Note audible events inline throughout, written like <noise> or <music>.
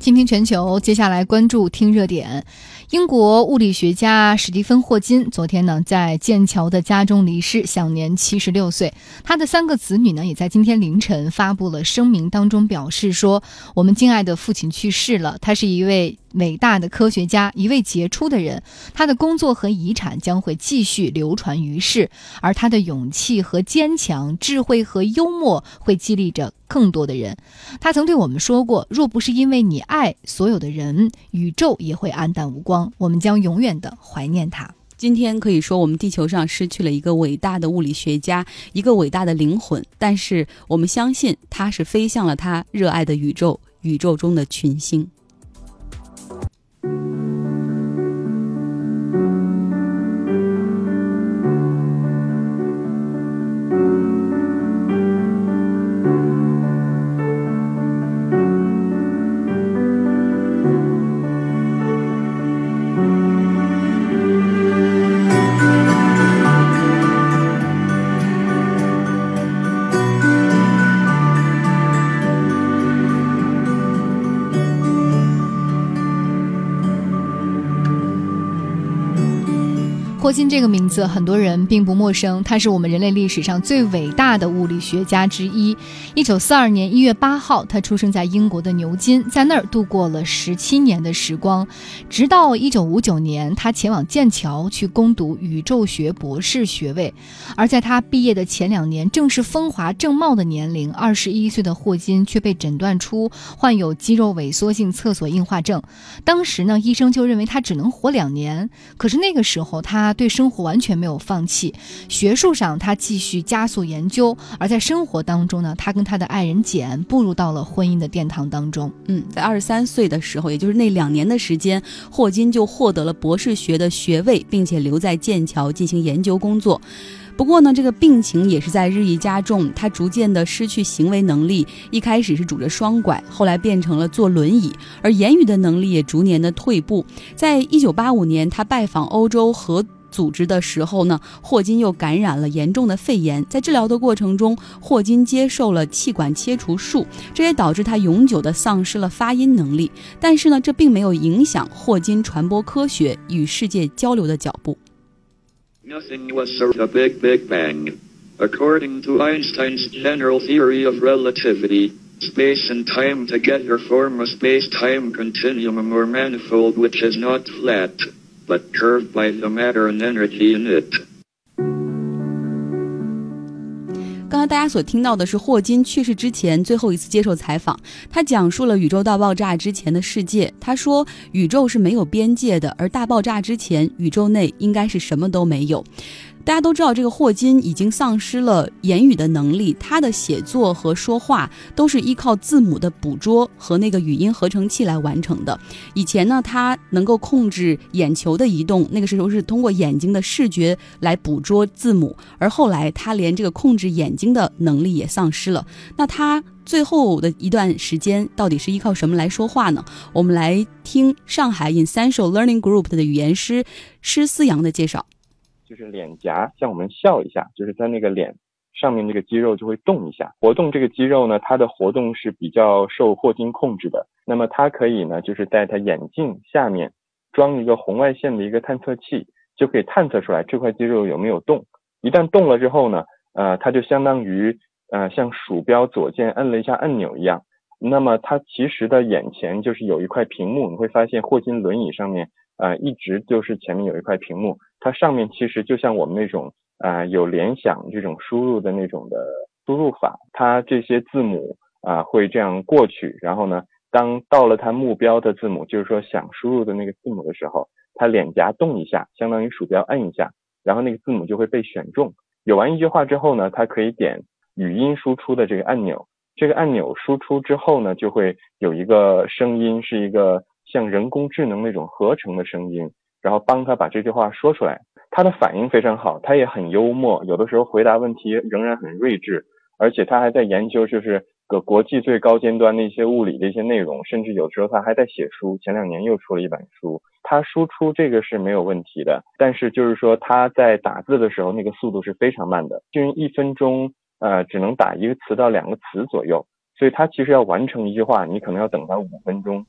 倾听全球，接下来关注听热点。英国物理学家史蒂芬·霍金昨天呢，在剑桥的家中离世，享年七十六岁。他的三个子女呢，也在今天凌晨发布了声明，当中表示说：“我们敬爱的父亲去世了，他是一位。”伟大的科学家，一位杰出的人，他的工作和遗产将会继续流传于世，而他的勇气和坚强、智慧和幽默会激励着更多的人。他曾对我们说过：“若不是因为你爱所有的人，宇宙也会黯淡无光。我们将永远的怀念他。”今天可以说，我们地球上失去了一个伟大的物理学家，一个伟大的灵魂，但是我们相信他是飞向了他热爱的宇宙，宇宙中的群星。字很多人并不陌生，他是我们人类历史上最伟大的物理学家之一。一九四二年一月八号，他出生在英国的牛津，在那儿度过了十七年的时光，直到一九五九年，他前往剑桥去攻读宇宙学博士学位。而在他毕业的前两年，正是风华正茂的年龄，二十一岁的霍金却被诊断出患有肌肉萎缩性侧索硬化症。当时呢，医生就认为他只能活两年。可是那个时候，他对生活完全没有放弃，学术上他继续加速研究，而在生活当中呢，他跟他的爱人简步入到了婚姻的殿堂当中。嗯，在二十三岁的时候，也就是那两年的时间，霍金就获得了博士学的学位，并且留在剑桥进行研究工作。不过呢，这个病情也是在日益加重，他逐渐的失去行为能力，一开始是拄着双拐，后来变成了坐轮椅，而言语的能力也逐年的退步。在一九八五年，他拜访欧洲和。组织的时候呢，霍金又感染了严重的肺炎。在治疗的过程中，霍金接受了气管切除术，这也导致他永久的丧失了发音能力。但是呢，这并没有影响霍金传播科学与世界交流的脚步。Nothing was a big big bang. According to Einstein's general theory of relativity, space and time together form a space-time continuum or manifold which is not flat. But curved by the matter and energy in it. 刚才大家所听到的是霍金去世之前最后一次接受采访，他讲述了宇宙大爆炸之前的世界。他说，宇宙是没有边界的，而大爆炸之前，宇宙内应该是什么都没有。大家都知道，这个霍金已经丧失了言语的能力，他的写作和说话都是依靠字母的捕捉和那个语音合成器来完成的。以前呢，他能够控制眼球的移动，那个时候是通过眼睛的视觉来捕捉字母，而后来他连这个控制眼睛的能力也丧失了。那他最后的一段时间到底是依靠什么来说话呢？我们来听上海 Essential Learning Group 的语言师施思阳的介绍。就是脸颊向我们笑一下，就是在那个脸上面这个肌肉就会动一下，活动这个肌肉呢，它的活动是比较受霍金控制的。那么它可以呢，就是在它眼镜下面装一个红外线的一个探测器，就可以探测出来这块肌肉有没有动。一旦动了之后呢，呃，它就相当于呃像鼠标左键摁了一下按钮一样。那么它其实的眼前就是有一块屏幕，你会发现霍金轮椅上面呃一直就是前面有一块屏幕。它上面其实就像我们那种啊有联想这种输入的那种的输入法，它这些字母啊会这样过去，然后呢，当到了它目标的字母，就是说想输入的那个字母的时候，它脸颊动一下，相当于鼠标摁一下，然后那个字母就会被选中。有完一句话之后呢，它可以点语音输出的这个按钮，这个按钮输出之后呢，就会有一个声音，是一个像人工智能那种合成的声音。然后帮他把这句话说出来，他的反应非常好，他也很幽默，有的时候回答问题仍然很睿智，而且他还在研究就是个国际最高尖端的一些物理的一些内容，甚至有时候他还在写书，前两年又出了一本书，他输出这个是没有问题的，但是就是说他在打字的时候那个速度是非常慢的，就一分钟呃只能打一个词到两个词左右，所以他其实要完成一句话，你可能要等他五分钟。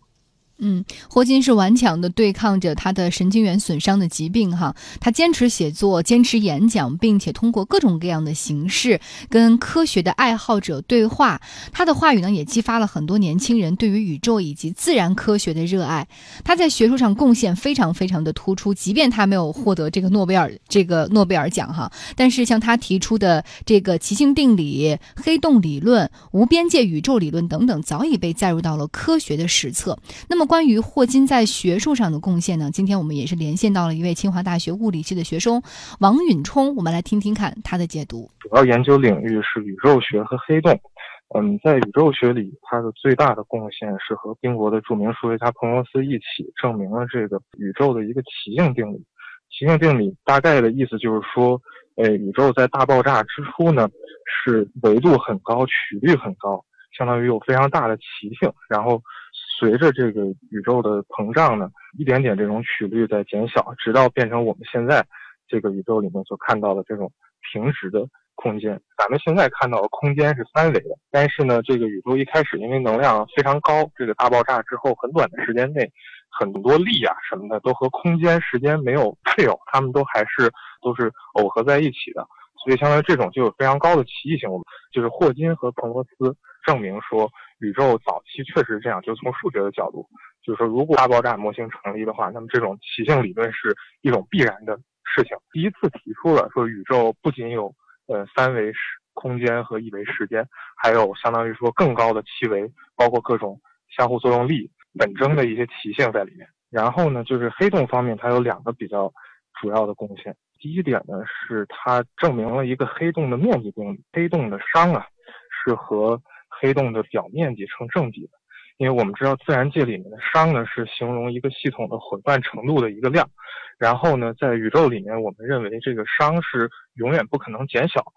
嗯，霍金是顽强的对抗着他的神经元损伤的疾病，哈，他坚持写作，坚持演讲，并且通过各种各样的形式跟科学的爱好者对话。他的话语呢，也激发了很多年轻人对于宇宙以及自然科学的热爱。他在学术上贡献非常非常的突出，即便他没有获得这个诺贝尔这个诺贝尔奖，哈，但是像他提出的这个奇性定理、黑洞理论、无边界宇宙理论等等，早已被载入到了科学的史册。那么。关于霍金在学术上的贡献呢？今天我们也是连线到了一位清华大学物理系的学生王允冲，我们来听听看他的解读。主要研究领域是宇宙学和黑洞。嗯，在宇宙学里，他的最大的贡献是和英国的著名数学家彭罗斯一起证明了这个宇宙的一个奇性定理。奇性定理大概的意思就是说，呃，宇宙在大爆炸之初呢，是维度很高、曲率很高，相当于有非常大的奇性，然后。随着这个宇宙的膨胀呢，一点点这种曲率在减小，直到变成我们现在这个宇宙里面所看到的这种平直的空间。咱们现在看到的空间是三维的，但是呢，这个宇宙一开始因为能量非常高，这个大爆炸之后很短的时间内，很多力啊什么的都和空间时间没有配偶，它们都还是都是耦合在一起的，所以相当于这种就有非常高的奇异性。我们就是霍金和彭罗斯证明说。宇宙早期确实是这样，就从数学的角度，就是说，如果大爆炸模型成立的话，那么这种奇性理论是一种必然的事情。第一次提出了说，宇宙不仅有呃三维时空间和一维时间，还有相当于说更高的七维，包括各种相互作用力、本征的一些奇性在里面。然后呢，就是黑洞方面，它有两个比较主要的贡献。第一点呢，是它证明了一个黑洞的面积定理，黑洞的熵啊是和黑洞的表面积成正比的，因为我们知道自然界里面的熵呢是形容一个系统的混乱程度的一个量，然后呢，在宇宙里面，我们认为这个熵是永远不可能减小的，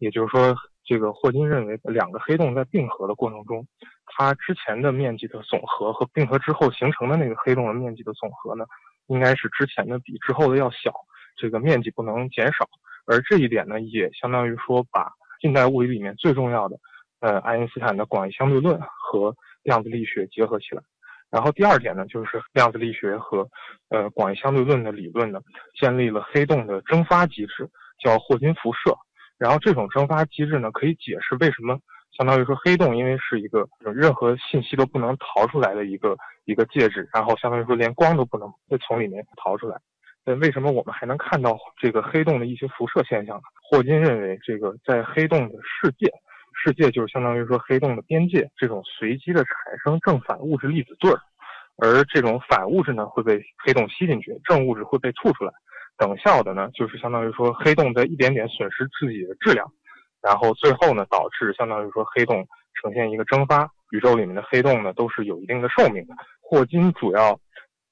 也就是说，这个霍金认为两个黑洞在并合的过程中，它之前的面积的总和和并合之后形成的那个黑洞的面积的总和呢，应该是之前的比之后的要小，这个面积不能减少，而这一点呢，也相当于说把近代物理里面最重要的。呃，爱因斯坦的广义相对论和量子力学结合起来，然后第二点呢，就是量子力学和呃广义相对论的理论呢，建立了黑洞的蒸发机制，叫霍金辐射。然后这种蒸发机制呢，可以解释为什么相当于说黑洞因为是一个任何信息都不能逃出来的一个一个介质，然后相当于说连光都不能从里面逃出来，那为什么我们还能看到这个黑洞的一些辐射现象呢？霍金认为，这个在黑洞的世界。世界就是相当于说黑洞的边界，这种随机的产生正反物质粒子对儿，而这种反物质呢会被黑洞吸进去，正物质会被吐出来。等效的呢就是相当于说黑洞在一点点损失自己的质量，然后最后呢导致相当于说黑洞呈现一个蒸发。宇宙里面的黑洞呢都是有一定的寿命的。霍金主要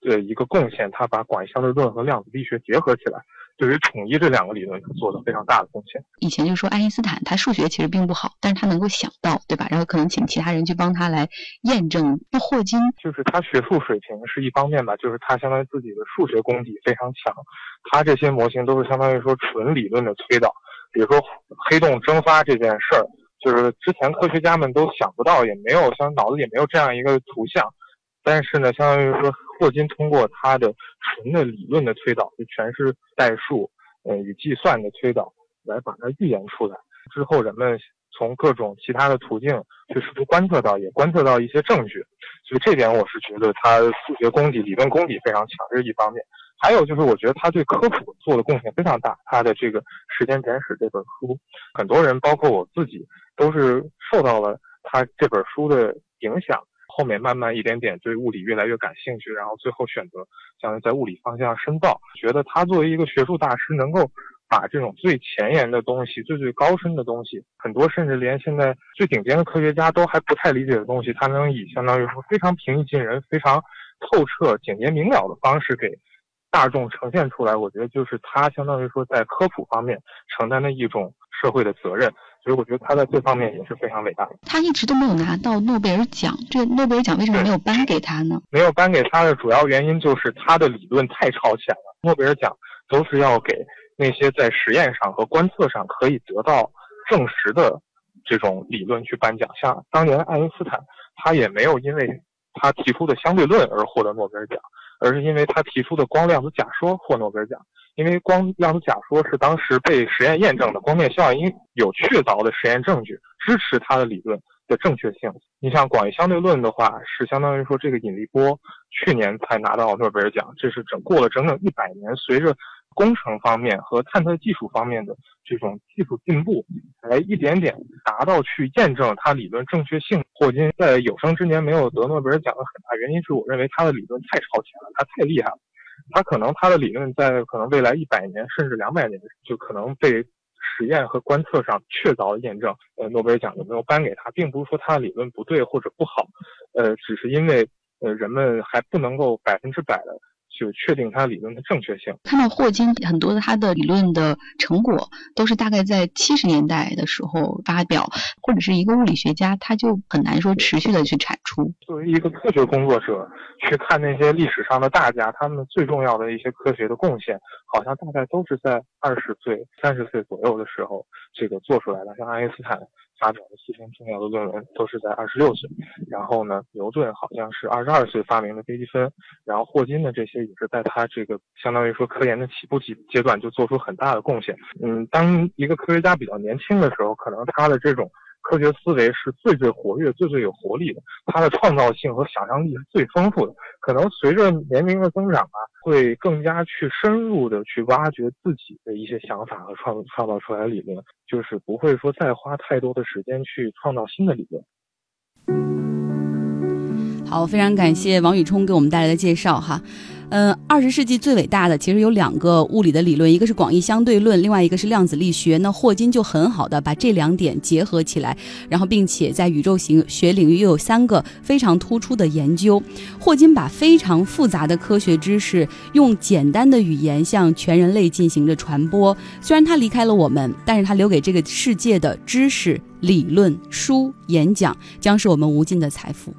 的一个贡献，他把广义相对论和量子力学结合起来。对于统一这两个理论做了非常大的贡献。以前就说爱因斯坦他数学其实并不好，但是他能够想到，对吧？然后可能请其他人去帮他来验证。那霍金就是他学术水平是一方面吧，就是他相当于自己的数学功底非常强，他这些模型都是相当于说纯理论的推导。比如说黑洞蒸发这件事儿，就是之前科学家们都想不到，也没有像脑子里没有这样一个图像。但是呢，相当于说，霍金通过他的纯的理论的推导，就全是代数，呃，与计算的推导，来把它预言出来。之后，人们从各种其他的途径去试图观测到，也观测到一些证据。所以这点，我是觉得他数学功底、理论功底非常强，这是一方面。还有就是，我觉得他对科普做的贡献非常大。他的这个《时间简史》这本书，很多人，包括我自己，都是受到了他这本书的影响。后面慢慢一点点对物理越来越感兴趣，然后最后选择将在物理方向深造。觉得他作为一个学术大师，能够把这种最前沿的东西、最最高深的东西，很多甚至连现在最顶尖的科学家都还不太理解的东西，他能以相当于说非常平易近人、非常透彻、简洁明了的方式给大众呈现出来。我觉得就是他相当于说在科普方面承担的一种社会的责任。所以我觉得他在这方面也是非常伟大的。他一直都没有拿到诺贝尔奖，这诺贝尔奖为什么没有颁给他呢？没有颁给他的主要原因就是他的理论太超前了。诺贝尔奖都是要给那些在实验上和观测上可以得到证实的这种理论去颁奖。像当年爱因斯坦，他也没有因为他提出的相对论而获得诺贝尔奖，而是因为他提出的光量子假说获诺贝尔奖。因为光量子假说是当时被实验验证的，光面效应有确凿的实验证据支持它的理论的正确性。你像广义相对论的话，是相当于说这个引力波去年才拿到诺贝尔奖，这是整过了整整一百年，随着工程方面和探测技术方面的这种技术进步，才一点点达到去验证它理论正确性。霍金在有生之年没有得诺贝尔奖的很大原因是我认为他的理论太超前了，他太厉害了。他可能他的理论在可能未来一百年甚至两百年就可能被实验和观测上确凿验证。呃，诺贝尔奖有没有颁给他，并不是说他的理论不对或者不好，呃，只是因为呃人们还不能够百分之百的。就确定他理论的正确性。看到霍金很多的他的理论的成果，都是大概在七十年代的时候发表，或者是一个物理学家，他就很难说持续的去产出。作为一个科学工作者，去看那些历史上的大家，他们最重要的一些科学的贡献，好像大概都是在二十岁、三十岁左右的时候，这个做出来的。像爱因斯坦。发表的四篇重要的论文都是在二十六岁，然后呢，牛顿好像是二十二岁发明了微积分，然后霍金的这些也是在他这个相当于说科研的起步阶阶段就做出很大的贡献。嗯，当一个科学家比较年轻的时候，可能他的这种。科学思维是最最活跃、最最有活力的，它的创造性和想象力是最丰富的。可能随着年龄的增长啊，会更加去深入的去挖掘自己的一些想法和创创造出来的理论，就是不会说再花太多的时间去创造新的理论。好，非常感谢王宇冲给我们带来的介绍哈。嗯，二十世纪最伟大的其实有两个物理的理论，一个是广义相对论，另外一个是量子力学。那霍金就很好的把这两点结合起来，然后并且在宇宙形学领域又有三个非常突出的研究。霍金把非常复杂的科学知识用简单的语言向全人类进行着传播。虽然他离开了我们，但是他留给这个世界的知识、理论、书、演讲，将是我们无尽的财富。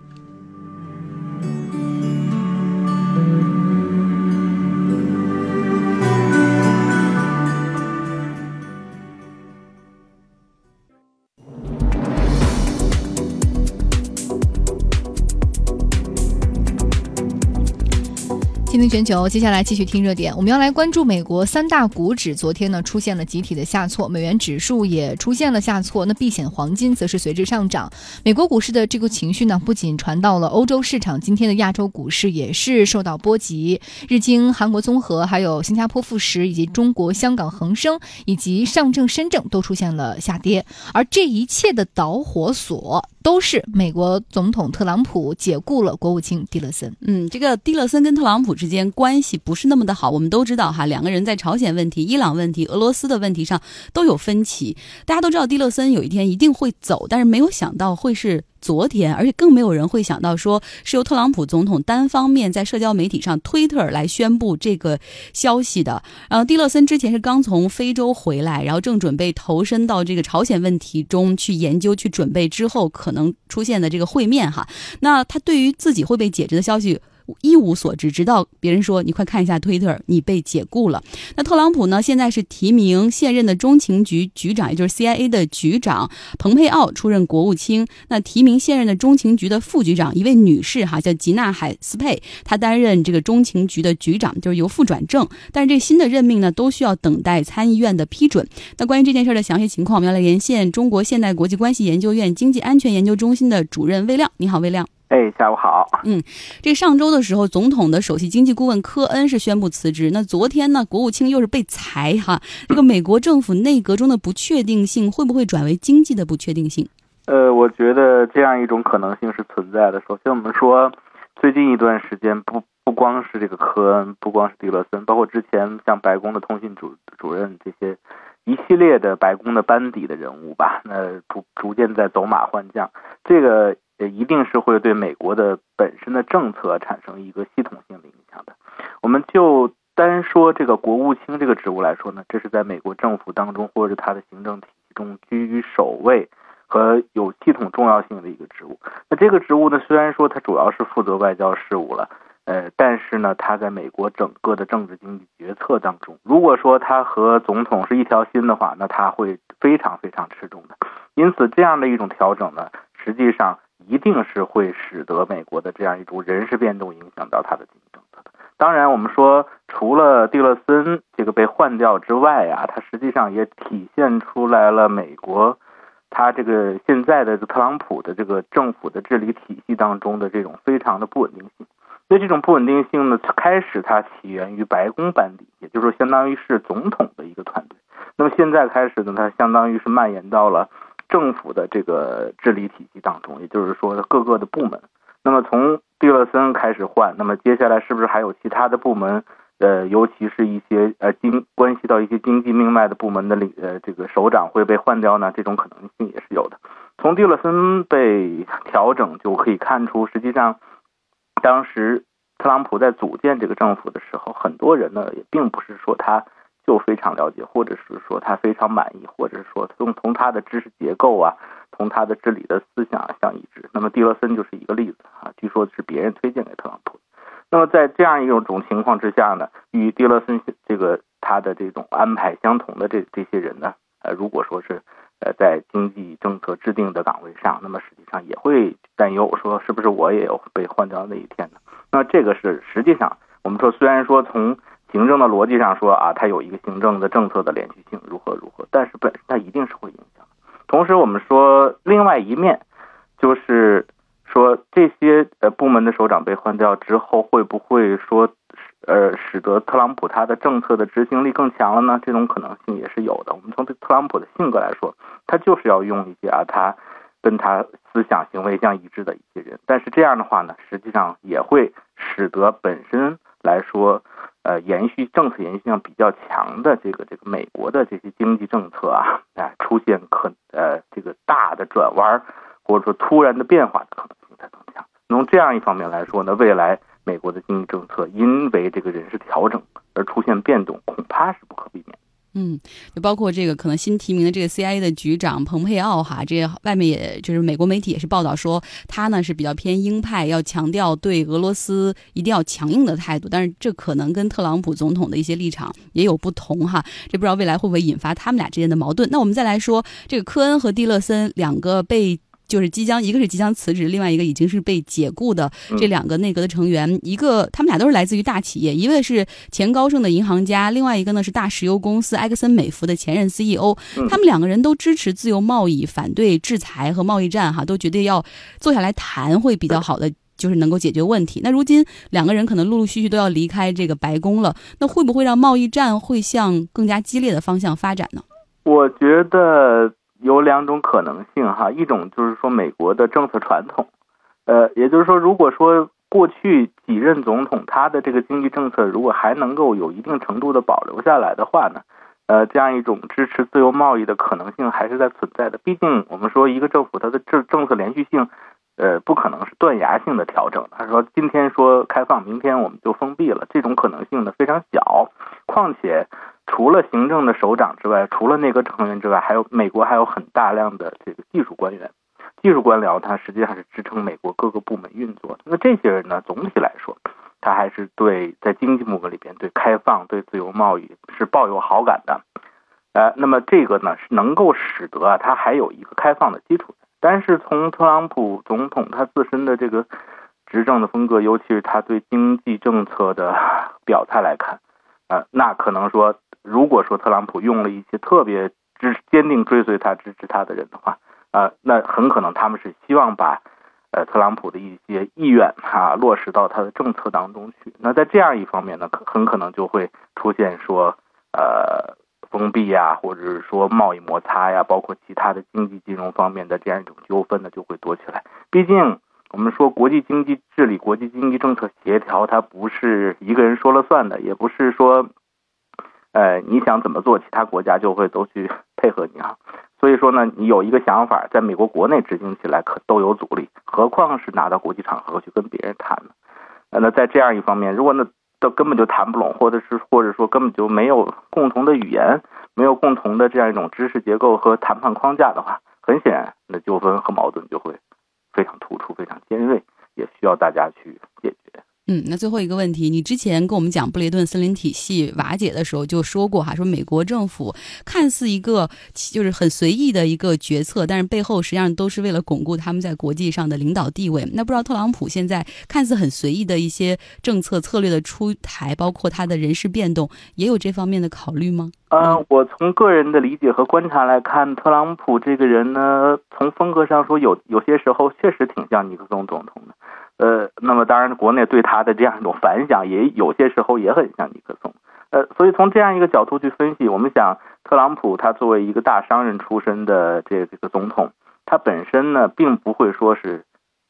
听听全球，接下来继续听热点。我们要来关注美国三大股指，昨天呢出现了集体的下挫，美元指数也出现了下挫，那避险黄金则是随之上涨。美国股市的这个情绪呢，不仅传到了欧洲市场，今天的亚洲股市也是受到波及。日经、韩国综合、还有新加坡富时以及中国香港恒生以及上证深证都出现了下跌，而这一切的导火索。都是美国总统特朗普解雇了国务卿蒂勒森。嗯，这个蒂勒森跟特朗普之间关系不是那么的好。我们都知道哈，两个人在朝鲜问题、伊朗问题、俄罗斯的问题上都有分歧。大家都知道蒂勒森有一天一定会走，但是没有想到会是。昨天，而且更没有人会想到，说是由特朗普总统单方面在社交媒体上推特来宣布这个消息的。然后，蒂勒森之前是刚从非洲回来，然后正准备投身到这个朝鲜问题中去研究、去准备之后可能出现的这个会面哈。那他对于自己会被解职的消息。一无所知，直到别人说你快看一下推特，你被解雇了。那特朗普呢？现在是提名现任的中情局局长，也就是 CIA 的局长蓬佩奥出任国务卿。那提名现任的中情局的副局长，一位女士哈，叫吉娜海斯佩，她担任这个中情局的局长，就是由副转正。但是这新的任命呢，都需要等待参议院的批准。那关于这件事的详细情况，我们要来连线中国现代国际关系研究院经济安全研究中心的主任魏亮。你好，魏亮。哎，下午好。嗯，这上周的时候，总统的首席经济顾问科恩是宣布辞职。那昨天呢，国务卿又是被裁哈。这个美国政府内阁中的不确定性会不会转为经济的不确定性？呃，我觉得这样一种可能性是存在的。首先，我们说最近一段时间，不不光是这个科恩，不光是蒂勒森，包括之前像白宫的通信主主任这些一系列的白宫的班底的人物吧，那逐逐渐在走马换将。这个。也一定是会对美国的本身的政策产生一个系统性的影响的。我们就单说这个国务卿这个职务来说呢，这是在美国政府当中或者它的行政体系中居于首位和有系统重要性的一个职务。那这个职务呢，虽然说它主要是负责外交事务了，呃，但是呢，它在美国整个的政治经济决策当中，如果说他和总统是一条心的话，那他会非常非常吃重的。因此，这样的一种调整呢，实际上。一定是会使得美国的这样一种人事变动影响到它的经济政策的。当然，我们说除了蒂勒森这个被换掉之外啊，它实际上也体现出来了美国它这个现在的特朗普的这个政府的治理体系当中的这种非常的不稳定性。那这种不稳定性呢，开始它起源于白宫班底，也就是说，相当于是总统的一个团队。那么现在开始呢，它相当于是蔓延到了政府的这个治理体系当中，也就是说各个的部门。那么从蒂勒森开始换，那么接下来是不是还有其他的部门？呃，尤其是一些呃经关系到一些经济命脉的部门的领呃这个首长会被换掉呢？这种可能性也是有的。从蒂勒森被调整就可以看出，实际上当时特朗普在组建这个政府的时候，很多人呢也并不是说他。就非常了解，或者是说他非常满意，或者是说从从他的知识结构啊，从他的治理的思想相一致。那么蒂勒森就是一个例子啊，据说是别人推荐给特朗普。那么在这样一种种情况之下呢，与蒂勒森这个他的这种安排相同的这这些人呢，呃，如果说是呃在经济政策制定的岗位上，那么实际上也会担忧说是不是我也有被换掉那一天呢？那这个是实际上我们说，虽然说从行政的逻辑上说啊，它有一个行政的政策的连续性，如何如何，但是本身它一定是会影响。同时，我们说另外一面，就是说这些呃部门的首长被换掉之后，会不会说呃使得特朗普他的政策的执行力更强了呢？这种可能性也是有的。我们从特朗普的性格来说，他就是要用一些啊他跟他思想行为相一致的一些人，但是这样的话呢，实际上也会使得本身来说。呃，延续政策延续性比较强的这个这个美国的这些经济政策啊，啊，出现可呃这个大的转弯或者说突然的变化的可能性才更强。从这样一方面来说呢，未来美国的经济政策因为这个人事调整而出现变动，恐怕是不可避免。嗯，就包括这个可能新提名的这个 CIA 的局长蓬佩奥哈，这外面也就是美国媒体也是报道说他呢是比较偏鹰派，要强调对俄罗斯一定要强硬的态度，但是这可能跟特朗普总统的一些立场也有不同哈，这不知道未来会不会引发他们俩之间的矛盾。那我们再来说这个科恩和蒂勒森两个被。就是即将，一个是即将辞职，另外一个已经是被解雇的这两个内阁的成员，一个他们俩都是来自于大企业，一位是前高盛的银行家，另外一个呢是大石油公司埃克森美孚的前任 CEO。他们两个人都支持自由贸易，反对制裁和贸易战，哈，都觉得要坐下来谈会比较好的，就是能够解决问题。那如今两个人可能陆陆续续都要离开这个白宫了，那会不会让贸易战会向更加激烈的方向发展呢？我觉得。有两种可能性哈，一种就是说美国的政策传统，呃，也就是说，如果说过去几任总统他的这个经济政策如果还能够有一定程度的保留下来的话呢，呃，这样一种支持自由贸易的可能性还是在存在的。毕竟我们说一个政府它的政政策连续性，呃，不可能是断崖性的调整。他说今天说开放，明天我们就封闭了，这种可能性呢非常小。况且。除了行政的首长之外，除了内阁成员之外，还有美国还有很大量的这个技术官员、技术官僚，他实际上是支撑美国各个部门运作。那这些人呢，总体来说，他还是对在经济部门里边对开放、对自由贸易是抱有好感的。呃，那么这个呢，是能够使得啊，他还有一个开放的基础。但是从特朗普总统他自身的这个执政的风格，尤其是他对经济政策的表态来看，呃，那可能说。如果说特朗普用了一些特别支坚定追随他支持他的人的话，呃，那很可能他们是希望把呃特朗普的一些意愿哈落实到他的政策当中去。那在这样一方面呢，可很可能就会出现说呃封闭呀，或者是说贸易摩擦呀，包括其他的经济金融方面的这样一种纠纷呢，就会多起来。毕竟我们说国际经济治理、国际经济政策协调，它不是一个人说了算的，也不是说。呃，你想怎么做，其他国家就会都去 <laughs> 配合你啊。所以说呢，你有一个想法，在美国国内执行起来可都有阻力，何况是拿到国际场合去跟别人谈呢？呃，那在这样一方面，如果那都根本就谈不拢，或者是或者说根本就没有共同的语言，没有共同的这样一种知识结构和谈判框架的话，很显然，那纠纷和矛盾就会非常突出、非常尖锐，也需要大家去。嗯，那最后一个问题，你之前跟我们讲布雷顿森林体系瓦解的时候就说过哈，说美国政府看似一个就是很随意的一个决策，但是背后实际上都是为了巩固他们在国际上的领导地位。那不知道特朗普现在看似很随意的一些政策策略的出台，包括他的人事变动，也有这方面的考虑吗？嗯，我从个人的理解和观察来看，特朗普这个人呢，从风格上说，有有些时候确实挺像尼克松总统的。呃，那么当然，国内对他的这样一种反响，也有些时候也很像尼克松。呃，所以从这样一个角度去分析，我们想，特朗普他作为一个大商人出身的这这个总统，他本身呢，并不会说是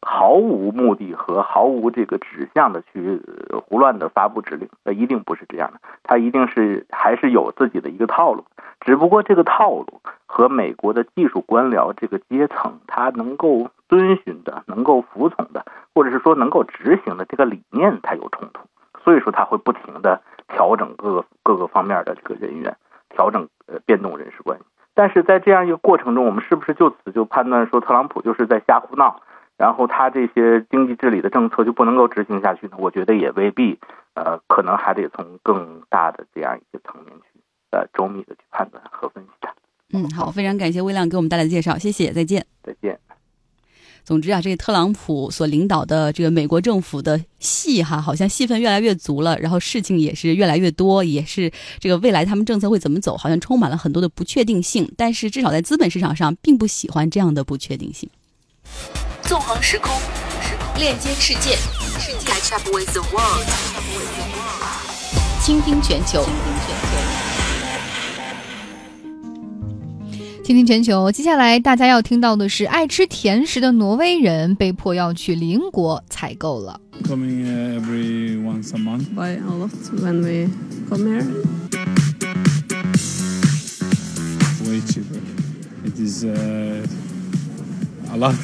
毫无目的和毫无这个指向的去胡乱的发布指令，那一定不是这样的，他一定是还是有自己的一个套路，只不过这个套路和美国的技术官僚这个阶层他能够遵循的、能够服从的。或者是说能够执行的这个理念，它有冲突，所以说他会不停的调整各个各个方面的这个人员，调整呃变动人事关系。但是在这样一个过程中，我们是不是就此就判断说特朗普就是在瞎胡闹，然后他这些经济治理的政策就不能够执行下去呢？我觉得也未必，呃，可能还得从更大的这样一些层面去呃周密的去判断和分析它。嗯，好，非常感谢微亮给我们带来的介绍，谢谢，再见，再见。总之啊，这个特朗普所领导的这个美国政府的戏哈，好像戏份越来越足了，然后事情也是越来越多，也是这个未来他们政策会怎么走，好像充满了很多的不确定性。但是至少在资本市场上，并不喜欢这样的不确定性。纵横时空，链接世界，Catch up with the world，倾听全球。倾听全球，接下来大家要听到的是，爱吃甜食的挪威人被迫要去邻国采购了。Coming every once a month. Buy a lot when we come here. Way cheaper. It is uh, a lot.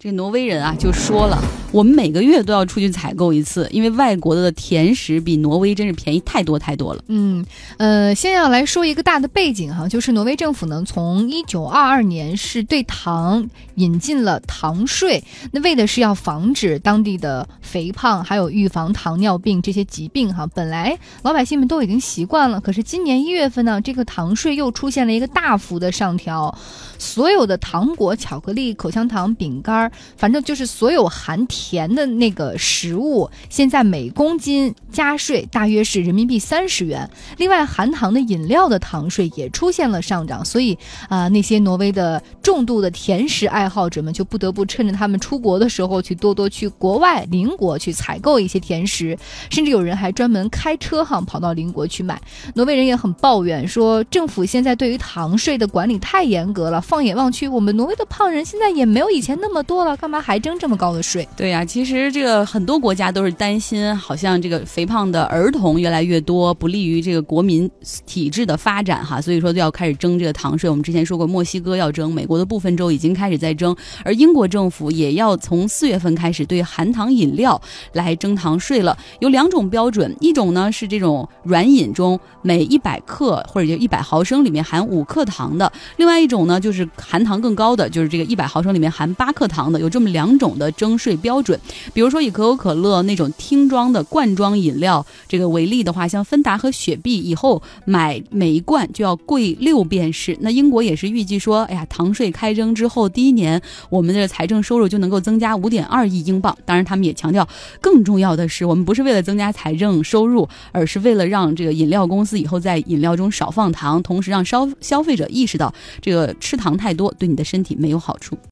这挪威人啊，就说了，我们每个月都要出去采购一次，因为外国的甜食比挪威真是便宜太多太多了。嗯，呃，先要来说一个大的背景哈，就是挪威政府呢，从一九二二年是对糖引进了糖税，那为的是要防止当地的肥胖，还有预防糖尿病这些疾病哈。本来老百姓们都已经习惯了，可是今年一月份呢，这个糖税又出现了一个大幅的上调，所有的糖果、巧克力、口香糖、饼干。反正就是所有含甜甜的那个食物，现在每公斤加税大约是人民币三十元。另外，含糖的饮料的糖税也出现了上涨，所以啊，那些挪威的重度的甜食爱好者们就不得不趁着他们出国的时候，去多多去国外邻国去采购一些甜食，甚至有人还专门开车哈跑到邻国去买。挪威人也很抱怨说，政府现在对于糖税的管理太严格了。放眼望去，我们挪威的胖人现在也没有以前那么多了。干嘛还征这么高的税？对对呀，其实这个很多国家都是担心，好像这个肥胖的儿童越来越多，不利于这个国民体质的发展哈，所以说就要开始征这个糖税。我们之前说过，墨西哥要征，美国的部分州已经开始在征，而英国政府也要从四月份开始对含糖饮料来征糖税了。有两种标准，一种呢是这种软饮中每一百克或者就一百毫升里面含五克糖的，另外一种呢就是含糖更高的，就是这个一百毫升里面含八克糖的。有这么两种的征税标标准，比如说以可口可乐那种听装的罐装饮料这个为例的话，像芬达和雪碧以后买每一罐就要贵六便士。那英国也是预计说，哎呀，糖税开征之后第一年我们的财政收入就能够增加五点二亿英镑。当然，他们也强调，更重要的是，我们不是为了增加财政收入，而是为了让这个饮料公司以后在饮料中少放糖，同时让消消费者意识到这个吃糖太多对你的身体没有好处。